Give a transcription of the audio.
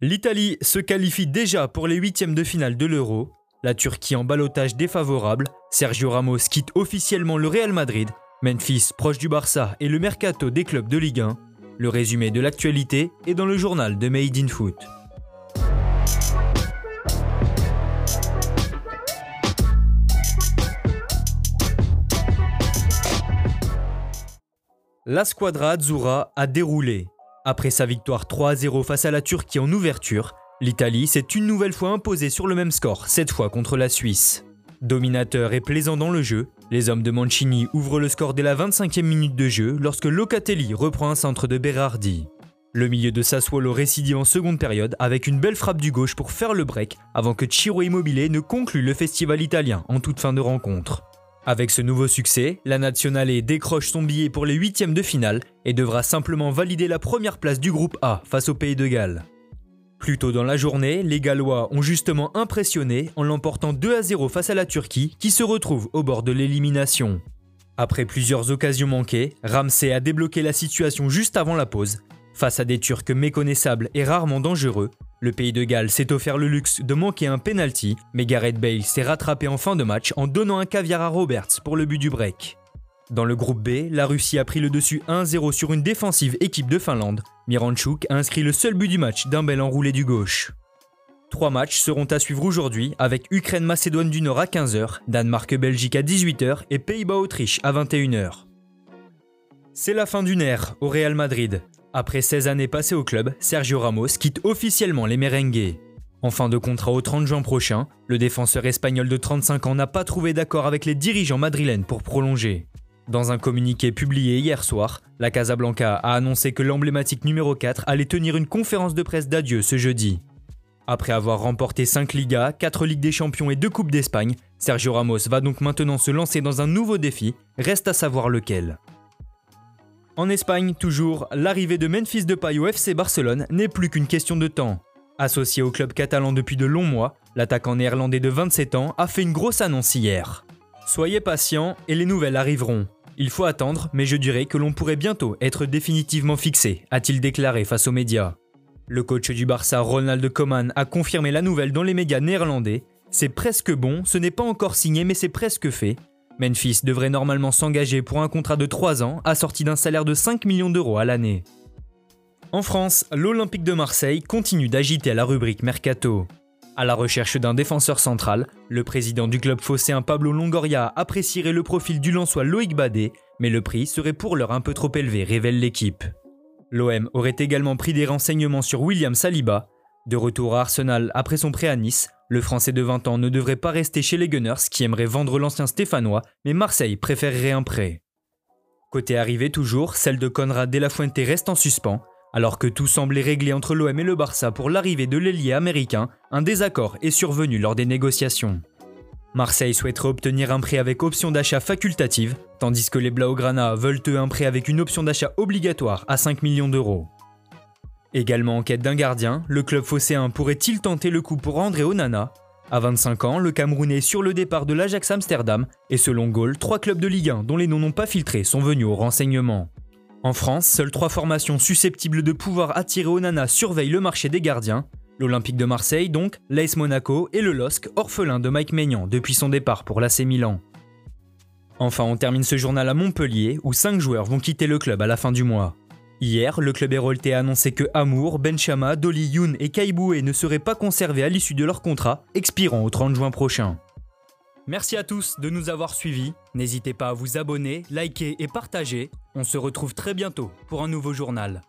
L'Italie se qualifie déjà pour les huitièmes de finale de l'Euro. La Turquie en balotage défavorable. Sergio Ramos quitte officiellement le Real Madrid. Memphis proche du Barça et le mercato des clubs de Ligue 1. Le résumé de l'actualité est dans le journal de Made in Foot. La squadra Azzurra a déroulé. Après sa victoire 3-0 face à la Turquie en ouverture, l'Italie s'est une nouvelle fois imposée sur le même score, cette fois contre la Suisse. Dominateur et plaisant dans le jeu, les hommes de Mancini ouvrent le score dès la 25e minute de jeu lorsque Locatelli reprend un centre de Berardi. Le milieu de Sassuolo récidive en seconde période avec une belle frappe du gauche pour faire le break avant que Ciro Immobile ne conclue le festival italien en toute fin de rencontre. Avec ce nouveau succès, la Nationale décroche son billet pour les huitièmes de finale et devra simplement valider la première place du groupe A face au Pays de Galles. Plus tôt dans la journée, les Gallois ont justement impressionné en l'emportant 2 à 0 face à la Turquie qui se retrouve au bord de l'élimination. Après plusieurs occasions manquées, Ramsey a débloqué la situation juste avant la pause. Face à des Turcs méconnaissables et rarement dangereux, le pays de Galles s'est offert le luxe de manquer un penalty, mais Gareth Bale s'est rattrapé en fin de match en donnant un caviar à Roberts pour le but du break. Dans le groupe B, la Russie a pris le dessus 1-0 sur une défensive équipe de Finlande. Miranchuk a inscrit le seul but du match d'un bel enroulé du gauche. Trois matchs seront à suivre aujourd'hui avec Ukraine-Macédoine du Nord à 15h, Danemark-Belgique à 18h et Pays-Bas-Autriche à 21h. C'est la fin d'une ère au Real Madrid. Après 16 années passées au club, Sergio Ramos quitte officiellement les merengues. En fin de contrat au 30 juin prochain, le défenseur espagnol de 35 ans n'a pas trouvé d'accord avec les dirigeants madrilènes pour prolonger. Dans un communiqué publié hier soir, la Casablanca a annoncé que l'emblématique numéro 4 allait tenir une conférence de presse d'adieu ce jeudi. Après avoir remporté 5 Ligas, 4 Ligues des Champions et 2 Coupes d'Espagne, Sergio Ramos va donc maintenant se lancer dans un nouveau défi, reste à savoir lequel. En Espagne, toujours, l'arrivée de Memphis Depay au FC Barcelone n'est plus qu'une question de temps. Associé au club catalan depuis de longs mois, l'attaquant néerlandais de 27 ans a fait une grosse annonce hier. Soyez patient et les nouvelles arriveront. Il faut attendre, mais je dirais que l'on pourrait bientôt être définitivement fixé, a-t-il déclaré face aux médias. Le coach du Barça, Ronald Koeman, a confirmé la nouvelle dans les médias néerlandais. C'est presque bon, ce n'est pas encore signé, mais c'est presque fait. Memphis devrait normalement s'engager pour un contrat de 3 ans assorti d'un salaire de 5 millions d'euros à l'année. En France, l'Olympique de Marseille continue d'agiter la rubrique Mercato. À la recherche d'un défenseur central, le président du club phocéen Pablo Longoria apprécierait le profil du Lensois Loïc Badet, mais le prix serait pour l'heure un peu trop élevé, révèle l'équipe. L'OM aurait également pris des renseignements sur William Saliba. De retour à Arsenal après son prêt à Nice, le Français de 20 ans ne devrait pas rester chez les Gunners qui aimeraient vendre l'ancien Stéphanois, mais Marseille préférerait un prêt. Côté arrivée toujours, celle de Conrad de la Fuente reste en suspens. Alors que tout semblait réglé entre l'OM et le Barça pour l'arrivée de l'ailier américain, un désaccord est survenu lors des négociations. Marseille souhaiterait obtenir un prêt avec option d'achat facultative, tandis que les Blaugrana veulent eux un prêt avec une option d'achat obligatoire à 5 millions d'euros. Également en quête d'un gardien, le club phocéen pourrait-il tenter le coup pour André Onana? À 25 ans, le Camerounais sur le départ de l'Ajax Amsterdam, et selon Gaulle, trois clubs de Ligue 1 dont les noms n'ont pas filtré sont venus au renseignement. En France, seules trois formations susceptibles de pouvoir attirer Onana surveillent le marché des gardiens. L'Olympique de Marseille donc, l'AS Monaco et le LOSC, orphelin de Mike Maignan depuis son départ pour l'AC Milan. Enfin, on termine ce journal à Montpellier, où 5 joueurs vont quitter le club à la fin du mois. Hier, le club héroltais a annoncé que Amour, Benchama, Dolly Youn et Kaiboué ne seraient pas conservés à l'issue de leur contrat, expirant au 30 juin prochain. Merci à tous de nous avoir suivis. N'hésitez pas à vous abonner, liker et partager. On se retrouve très bientôt pour un nouveau journal.